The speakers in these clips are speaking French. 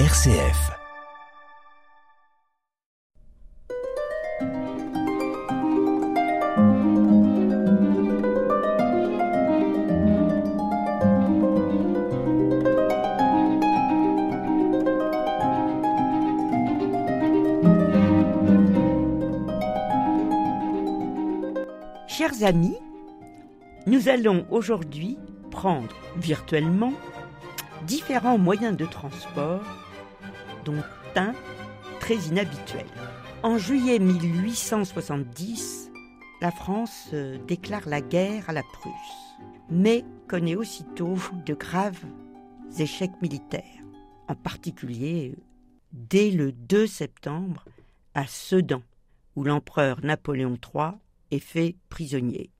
RCF. Chers amis, nous allons aujourd'hui prendre virtuellement différents moyens de transport, dont un très inhabituel. En juillet 1870, la France euh, déclare la guerre à la Prusse, mais connaît aussitôt de graves échecs militaires, en particulier dès le 2 septembre à Sedan, où l'empereur Napoléon III est fait prisonnier.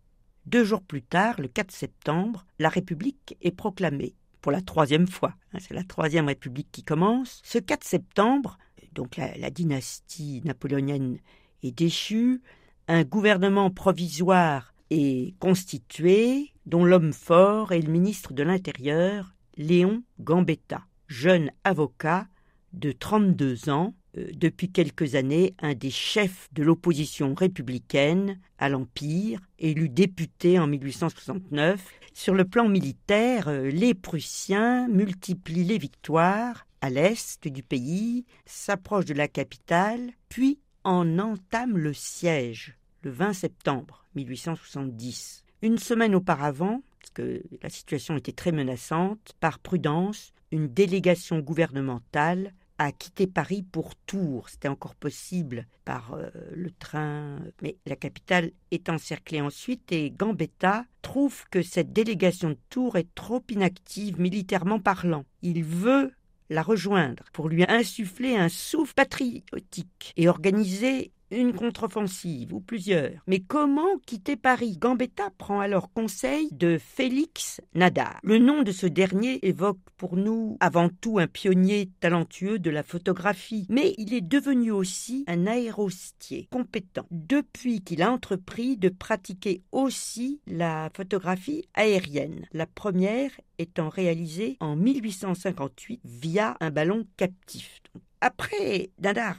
Deux jours plus tard, le 4 septembre, la République est proclamée pour la troisième fois. Hein, c'est la troisième République qui commence. Ce 4 septembre, donc la, la dynastie napoléonienne est déchue, un gouvernement provisoire est constitué, dont l'homme fort est le ministre de l'Intérieur, Léon Gambetta, jeune avocat de 32 ans, depuis quelques années un des chefs de l'opposition républicaine à l'Empire, élu député en 1869. Sur le plan militaire, euh, les Prussiens multiplient les victoires à l'est du pays, s'approchent de la capitale, puis en entament le siège le 20 septembre 1870. Une semaine auparavant, parce que la situation était très menaçante, par prudence, une délégation gouvernementale a quitté Paris pour Tours. C'était encore possible par euh, le train, mais la capitale est encerclée ensuite et Gambetta trouve que cette délégation de Tours est trop inactive militairement parlant. Il veut la rejoindre pour lui insuffler un souffle patriotique et organiser une contre-offensive ou plusieurs. Mais comment quitter Paris? Gambetta prend alors conseil de Félix Nadar. Le nom de ce dernier évoque pour nous avant tout un pionnier talentueux de la photographie, mais il est devenu aussi un aérostier compétent depuis qu'il a entrepris de pratiquer aussi la photographie aérienne. La première étant réalisée en 1858 via un ballon captif. Après,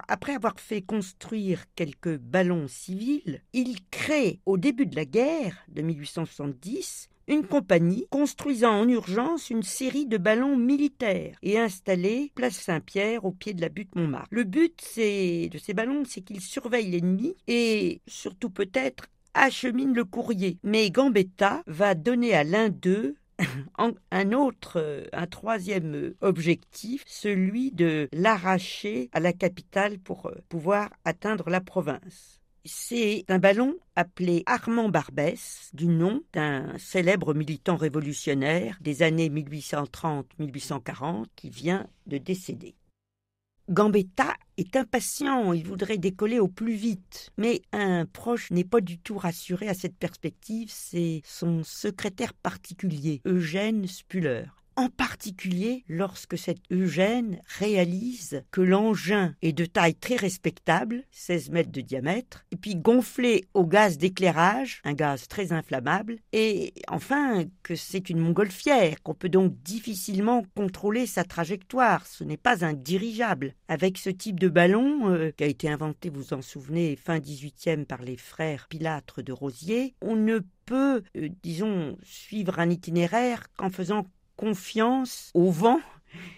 après avoir fait construire quelques ballons civils, il crée au début de la guerre de 1870 une compagnie construisant en urgence une série de ballons militaires et installés place Saint-Pierre au pied de la butte Montmartre. Le but de ces ballons, c'est qu'ils surveillent l'ennemi et surtout peut-être acheminent le courrier. Mais Gambetta va donner à l'un d'eux un autre, euh, un troisième euh, objectif, celui de l'arracher à la capitale pour euh, pouvoir atteindre la province. C'est un ballon appelé Armand Barbès, du nom d'un célèbre militant révolutionnaire des années 1830-1840 qui vient de décéder. Gambetta est impatient, il voudrait décoller au plus vite. Mais un proche n'est pas du tout rassuré à cette perspective, c'est son secrétaire particulier, Eugène Spuller en particulier lorsque cet Eugène réalise que l'engin est de taille très respectable, 16 mètres de diamètre, et puis gonflé au gaz d'éclairage, un gaz très inflammable, et enfin que c'est une montgolfière, qu'on peut donc difficilement contrôler sa trajectoire, ce n'est pas un dirigeable. Avec ce type de ballon, euh, qui a été inventé, vous en souvenez, fin 18e par les frères Pilâtre de Rosier, on ne peut, euh, disons, suivre un itinéraire qu'en faisant confiance au vent.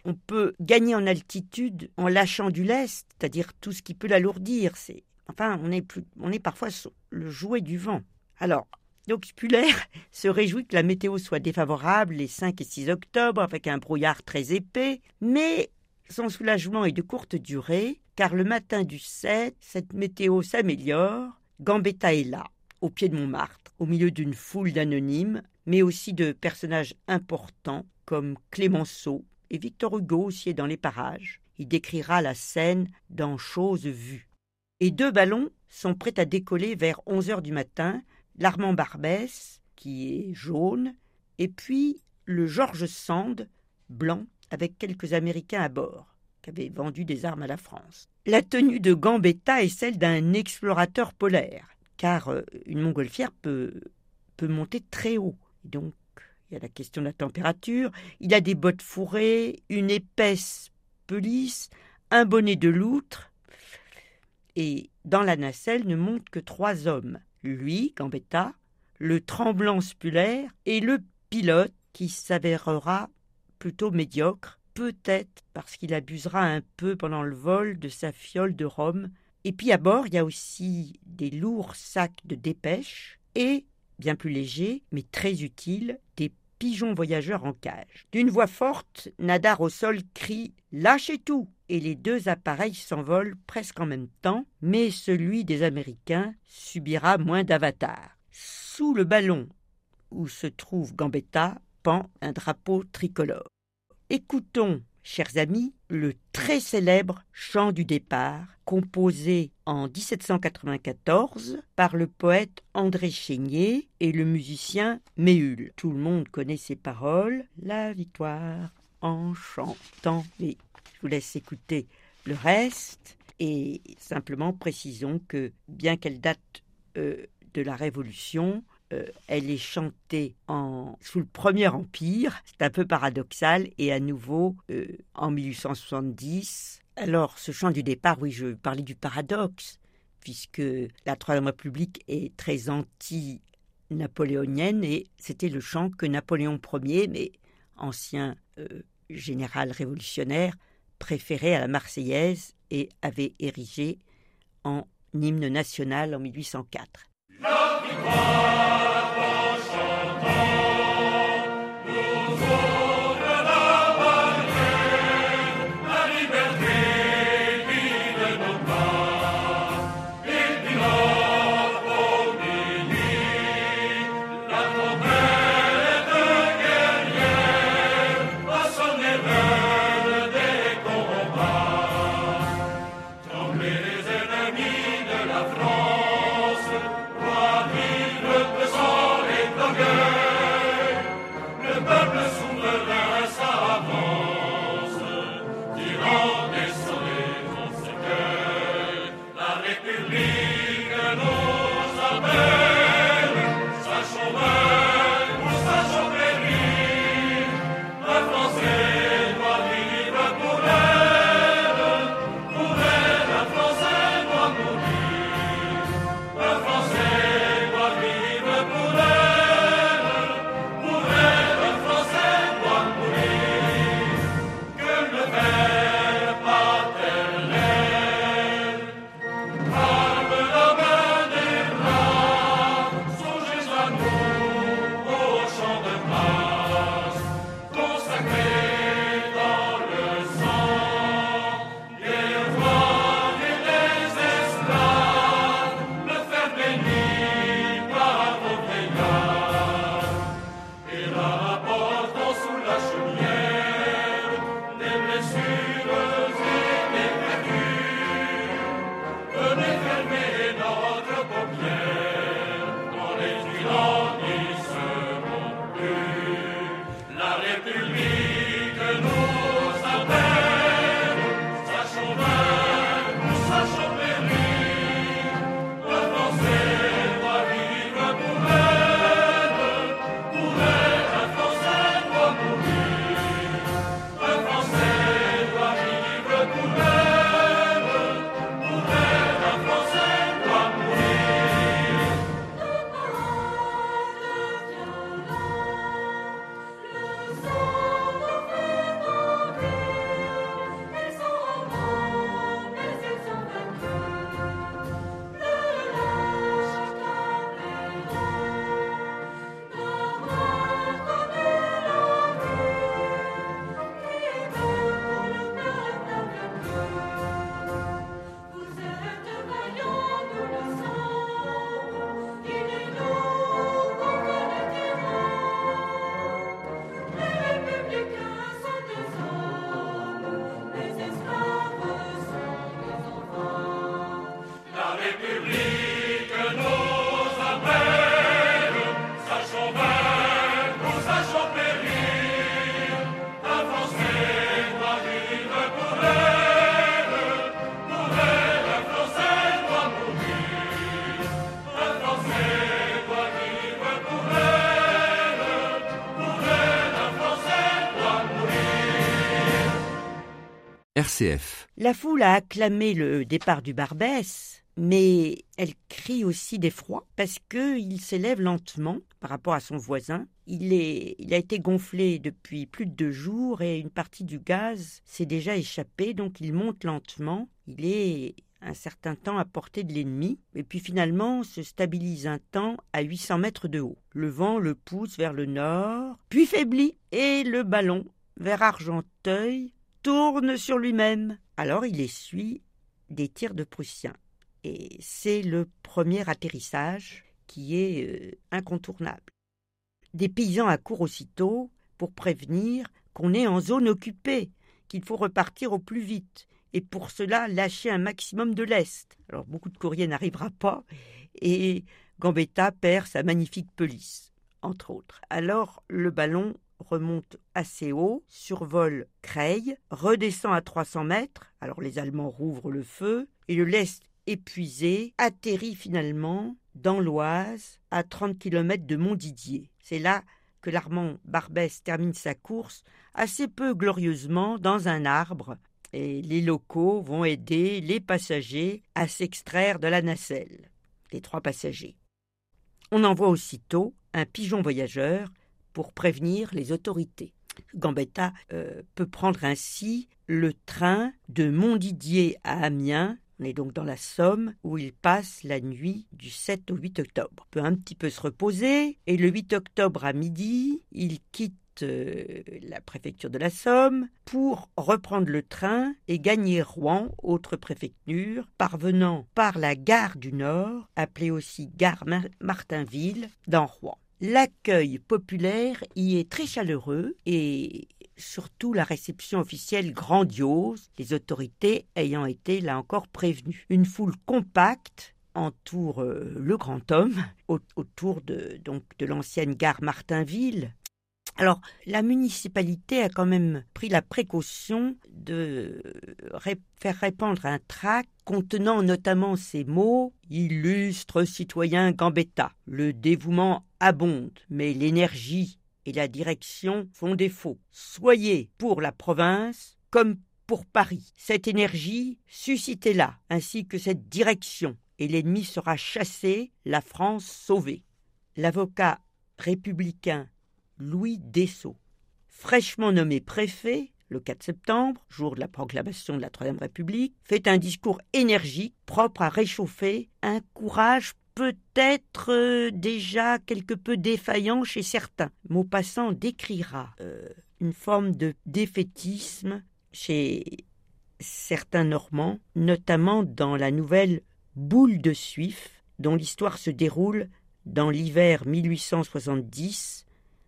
On peut gagner en altitude en lâchant du lest, c'est-à-dire tout ce qui peut l'alourdir. C'est enfin, on est parfois le jouet du vent. Alors, donc Spuller se réjouit que la météo soit défavorable les 5 et 6 octobre avec un brouillard très épais, mais son soulagement est de courte durée, car le matin du 7, cette météo s'améliore, Gambetta est là, au pied de Montmartre, au milieu d'une foule d'anonymes, mais aussi de personnages importants comme Clémenceau et Victor Hugo aussi est dans les parages. Il décrira la scène dans Choses vues. Et deux ballons sont prêts à décoller vers 11 heures du matin, l'Armand Barbès, qui est jaune, et puis le George Sand, blanc, avec quelques Américains à bord, qui avaient vendu des armes à la France. La tenue de Gambetta est celle d'un explorateur polaire, car euh, une montgolfière peut, peut monter très haut. Donc, il y a la question de la température. Il a des bottes fourrées, une épaisse pelisse, un bonnet de loutre, et dans la nacelle ne montent que trois hommes, lui, Gambetta, le tremblant Spuller et le pilote qui s'avérera plutôt médiocre, peut-être parce qu'il abusera un peu pendant le vol de sa fiole de rhum. Et puis à bord, il y a aussi des lourds sacs de dépêche et, bien plus légers, mais très utiles, des pigeons voyageurs en cage. D'une voix forte, Nadar au sol crie Lâchez tout et les deux appareils s'envolent presque en même temps, mais celui des Américains subira moins d'avatars. Sous le ballon où se trouve Gambetta pend un drapeau tricolore. Écoutons, chers amis, le très célèbre chant du départ, composé en 1794 par le poète André Chénier et le musicien Méhul. Tout le monde connaît ces paroles. La victoire en chantant. Mais je vous laisse écouter le reste et simplement précisons que bien qu'elle date euh, de la Révolution, euh, elle est chantée sous le Premier Empire, c'est un peu paradoxal, et à nouveau euh, en 1870. Alors, ce chant du départ, oui, je parlais du paradoxe, puisque la Troisième République est très anti-napoléonienne, et c'était le chant que Napoléon Ier, mais ancien général révolutionnaire, préféré à la Marseillaise et avait érigé en hymne national en 1804. RCF. La foule a acclamé le départ du Barbès, mais elle crie aussi d'effroi parce qu'il s'élève lentement par rapport à son voisin. Il, est, il a été gonflé depuis plus de deux jours et une partie du gaz s'est déjà échappée, donc il monte lentement. Il est un certain temps à portée de l'ennemi, et puis finalement se stabilise un temps à 800 mètres de haut. Le vent le pousse vers le nord, puis faiblit, et le ballon, vers Argenteuil, tourne sur lui-même. Alors il essuie des tirs de Prussiens. Et c'est le premier atterrissage qui est euh, incontournable. Des paysans accourent aussitôt pour prévenir qu'on est en zone occupée, qu'il faut repartir au plus vite, et pour cela lâcher un maximum de lest. Alors beaucoup de courriers n'arrivera pas, et Gambetta perd sa magnifique pelisse, entre autres. Alors le ballon remonte assez haut, survole Creil, redescend à 300 mètres, alors les Allemands rouvrent le feu, et le lest épuisé atterrit finalement dans l'Oise, à 30 km de Montdidier. C'est là que l'Armand Barbès termine sa course assez peu glorieusement dans un arbre, et les locaux vont aider les passagers à s'extraire de la nacelle, les trois passagers. On envoie aussitôt un pigeon voyageur pour prévenir les autorités. Gambetta euh, peut prendre ainsi le train de Montdidier à Amiens, on est donc dans la Somme, où il passe la nuit du 7 au 8 octobre. Il peut un petit peu se reposer, et le 8 octobre à midi, il quitte euh, la préfecture de la Somme pour reprendre le train et gagner Rouen, autre préfecture, parvenant par la gare du Nord, appelée aussi gare Martinville, dans Rouen. L'accueil populaire y est très chaleureux et surtout la réception officielle grandiose, les autorités ayant été là encore prévenues. Une foule compacte entoure euh, le grand homme autour de donc de l'ancienne gare Martinville alors, la municipalité a quand même pris la précaution de faire répandre un tract contenant notamment ces mots Illustre citoyen Gambetta. Le dévouement abonde, mais l'énergie et la direction font défaut. Soyez pour la province comme pour Paris. Cette énergie, suscitez-la, ainsi que cette direction, et l'ennemi sera chassé, la France sauvée. L'avocat républicain Louis Dessau. Fraîchement nommé préfet, le 4 septembre, jour de la proclamation de la Troisième République, fait un discours énergique, propre à réchauffer un courage peut-être euh, déjà quelque peu défaillant chez certains. Maupassant décrira euh, une forme de défaitisme chez certains Normands, notamment dans la nouvelle Boule de Suif, dont l'histoire se déroule dans l'hiver 1870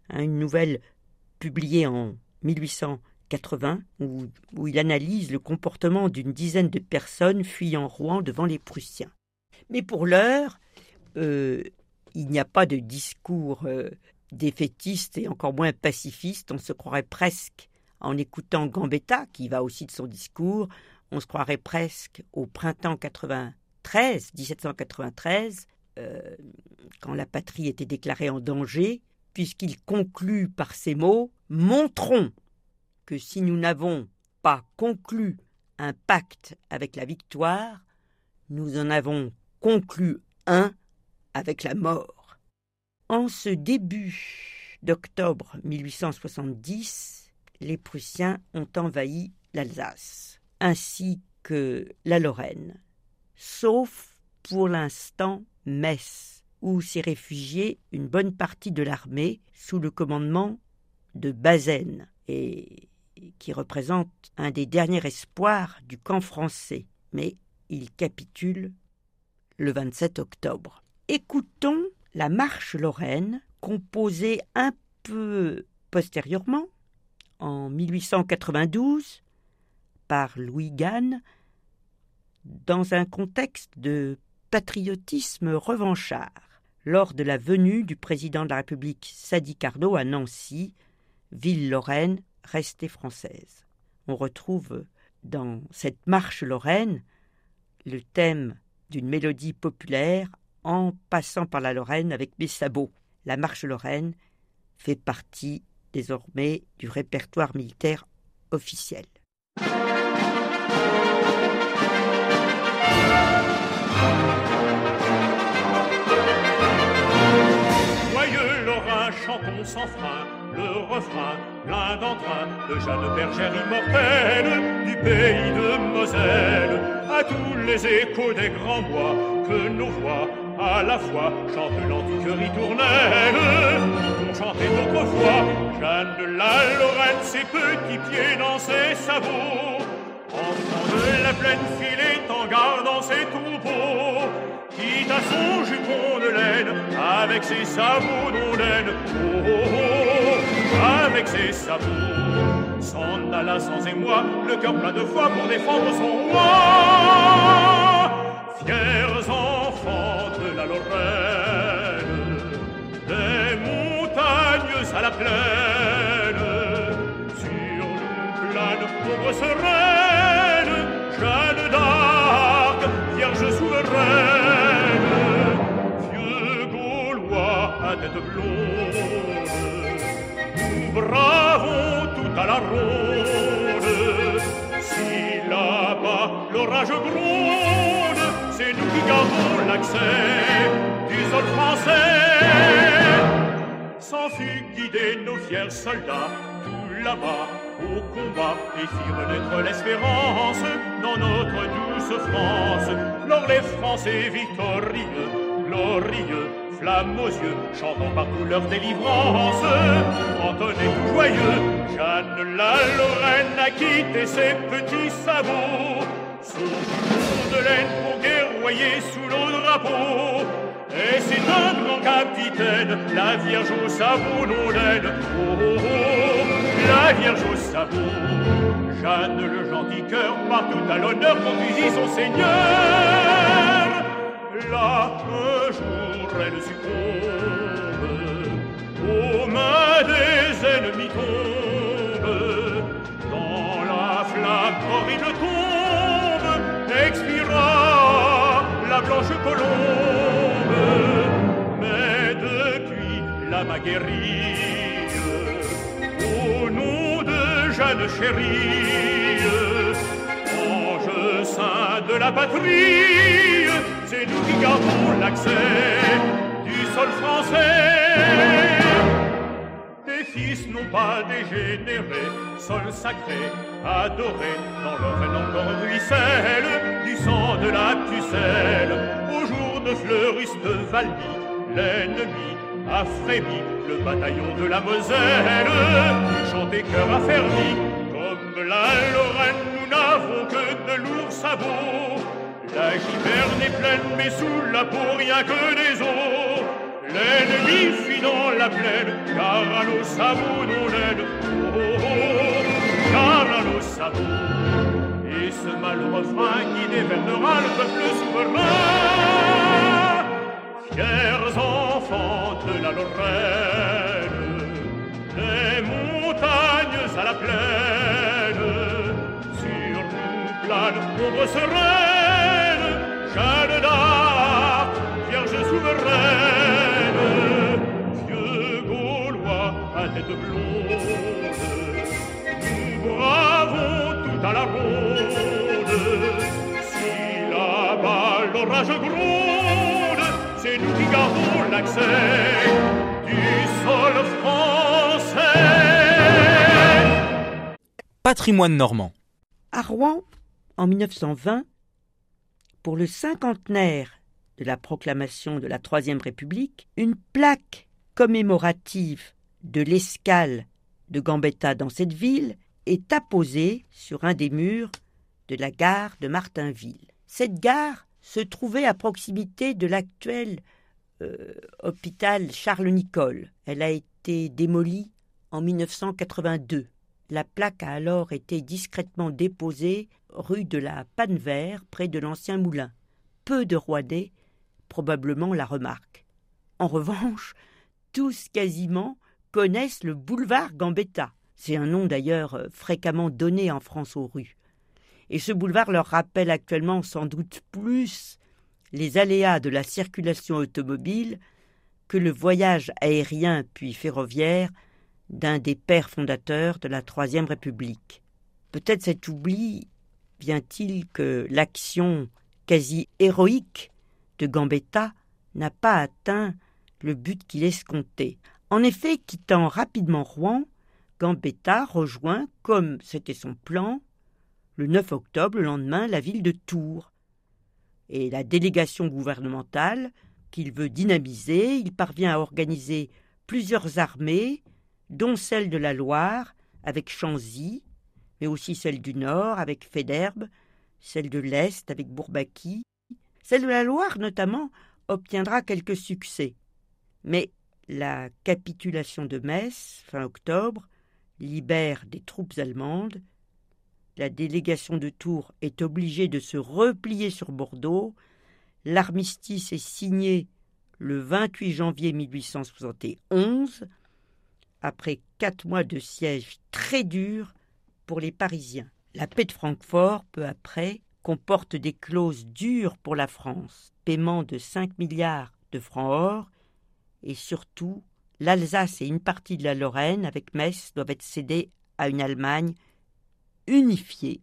une nouvelle publiée en 1880 où, où il analyse le comportement d'une dizaine de personnes fuyant Rouen devant les Prussiens. Mais pour l'heure, euh, il n'y a pas de discours euh, défaitiste et encore moins pacifiste. On se croirait presque, en écoutant Gambetta, qui va aussi de son discours, on se croirait presque au printemps 93, 1793, euh, quand la patrie était déclarée en danger, puisqu'il conclut par ces mots Montrons que si nous n'avons pas conclu un pacte avec la victoire, nous en avons conclu un avec la mort. En ce début d'octobre 1870, les Prussiens ont envahi l'Alsace, ainsi que la Lorraine, sauf pour l'instant Metz où s'est réfugiée une bonne partie de l'armée sous le commandement de Bazaine, et qui représente un des derniers espoirs du camp français. Mais il capitule le 27 octobre. Écoutons la marche lorraine, composée un peu postérieurement, en 1892, par Louis Gann, dans un contexte de patriotisme revanchard lors de la venue du président de la République Sadi Carnot à Nancy, ville lorraine restée française. On retrouve dans cette marche lorraine le thème d'une mélodie populaire en passant par la Lorraine avec mes sabots. La marche Lorraine fait partie désormais du répertoire militaire officiel. Joyeux Lorrain, chantons sans frein le refrain, plein d'entrain de Jeanne bergères immortelles du pays de Moselle, à tous les échos des grands bois que nos voix à la fois chantent l'antique ritournelle On chantait autrefois Jeanne de la Lorraine ses petits pieds dans ses sabots. Enfant de la plaine filée en gardant ses troupeaux. Quitte à son jupon de laine avec ses sabots non laine oh, oh, oh, avec ses sabots. S'en alla sans émoi le cœur plein de foi pour défendre son roi. Fiers de la des montagnes à la plaine sur une plane pauvre sereine Jeanne d'Arc vierge souveraine vieux Gaulois à tête blonde nous bravons tout à la ronde si là-bas l'orage gronde c'est nous qui gardons l'accès du sol français. Sans fut guider nos fiers soldats tout là-bas au combat et firent naître l'espérance dans notre douce France. Lors les Français victorieux glorieux flammes aux yeux chantant partout leur délivrance entonnaient tout joyeux Jeanne la Lorraine a quitté ses petits sabots. Jupon de laine guerroyer sous nos drapeaux et c'est un grand capitaine la vierge au sabot non laine oh, oh, oh, la vierge au sabot. Jeanne le gentil cœur partout à l'honneur conduisit son seigneur chérie. Ange saint de la patrie c'est nous qui gardons l'accès du sol français. Tes fils n'ont pas dégénéré sol sacré adoré dans leur veine encore ruisselle du sang de la pucelle. Au jour de fleuriste Valmy l'ennemi a frémi le bataillon de la Moselle. Chanté cœur affermi la Lorraine nous n'avons que de lourds sabots. La giberne est pleine mais sous la peau rien que des os. L'ennemi fuit dans la plaine car à nos sabots non l'aide oh, oh, oh, car à nos sabots. Et ce malheureux frein qui dévernera le peuple souverain. Fiers enfants de la Lorraine des montagnes à la plaine sur nous plane pauvre sereine Jeanne d'Arc vierge souveraine vieux Gaulois à tête blonde nous bravons tout à la ronde. Si là-bas l'orage gronde c'est nous qui gardons l'accès du sol français Patrimoine normand. À Rouen, en 1920, pour le cinquantenaire de la proclamation de la Troisième République, une plaque commémorative de l'escale de Gambetta dans cette ville est apposée sur un des murs de la gare de Martinville. Cette gare se trouvait à proximité de l'actuel euh, hôpital Charles-Nicolle. Elle a été démolie en 1982. La plaque a alors été discrètement déposée rue de la Panne-Vert, près de l'ancien moulin. Peu de Rouennais, probablement, la remarquent. En revanche, tous quasiment connaissent le boulevard Gambetta. C'est un nom d'ailleurs euh, fréquemment donné en France aux rues. Et ce boulevard leur rappelle actuellement sans doute plus les aléas de la circulation automobile que le voyage aérien puis ferroviaire d'un des pères fondateurs de la Troisième République. Peut-être cet oubli vient-il que l'action quasi héroïque de Gambetta n'a pas atteint le but qu'il escomptait. En effet, quittant rapidement Rouen, Gambetta rejoint, comme c'était son plan, le 9 octobre, le lendemain, la ville de Tours. Et la délégation gouvernementale qu'il veut dynamiser, il parvient à organiser plusieurs armées, dont celle de la Loire, avec Chanzy, mais aussi celle du Nord, avec Féderbe, celle de l'Est, avec Bourbaki. Celle de la Loire, notamment, obtiendra quelques succès. Mais la capitulation de Metz, fin octobre, libère des troupes allemandes. La délégation de Tours est obligée de se replier sur Bordeaux. L'armistice est signé le 28 janvier 1871, après quatre mois de siège très dur pour les Parisiens. La paix de Francfort, peu après, comporte des clauses dures pour la France, paiement de 5 milliards de francs or, et surtout l'Alsace et une partie de la Lorraine avec Metz doivent être cédées à une Allemagne unifiée.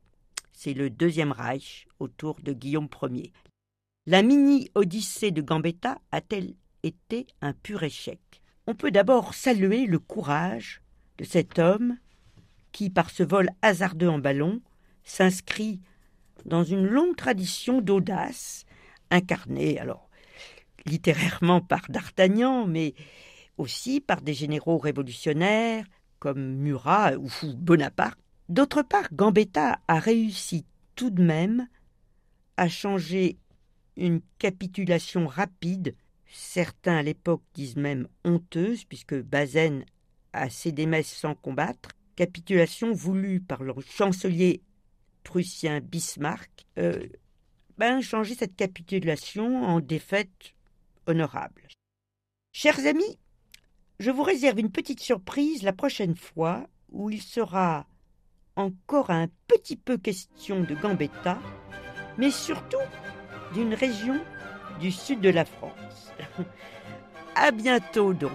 C'est le Deuxième Reich autour de Guillaume Ier. La mini-odyssée de Gambetta a-t-elle été un pur échec? On peut d'abord saluer le courage de cet homme qui, par ce vol hasardeux en ballon, s'inscrit dans une longue tradition d'audace, incarnée alors littérairement par D'Artagnan, mais aussi par des généraux révolutionnaires comme Murat ou Bonaparte. D'autre part, Gambetta a réussi tout de même à changer une capitulation rapide, certains à l'époque disent même honteuse, puisque Bazaine a cédé Metz sans combattre, capitulation voulue par le chancelier prussien Bismarck, euh, ben, cette capitulation en défaite honorable. Chers amis, je vous réserve une petite surprise la prochaine fois où il sera encore un petit peu question de Gambetta, mais surtout d'une région du sud de la France. à bientôt donc.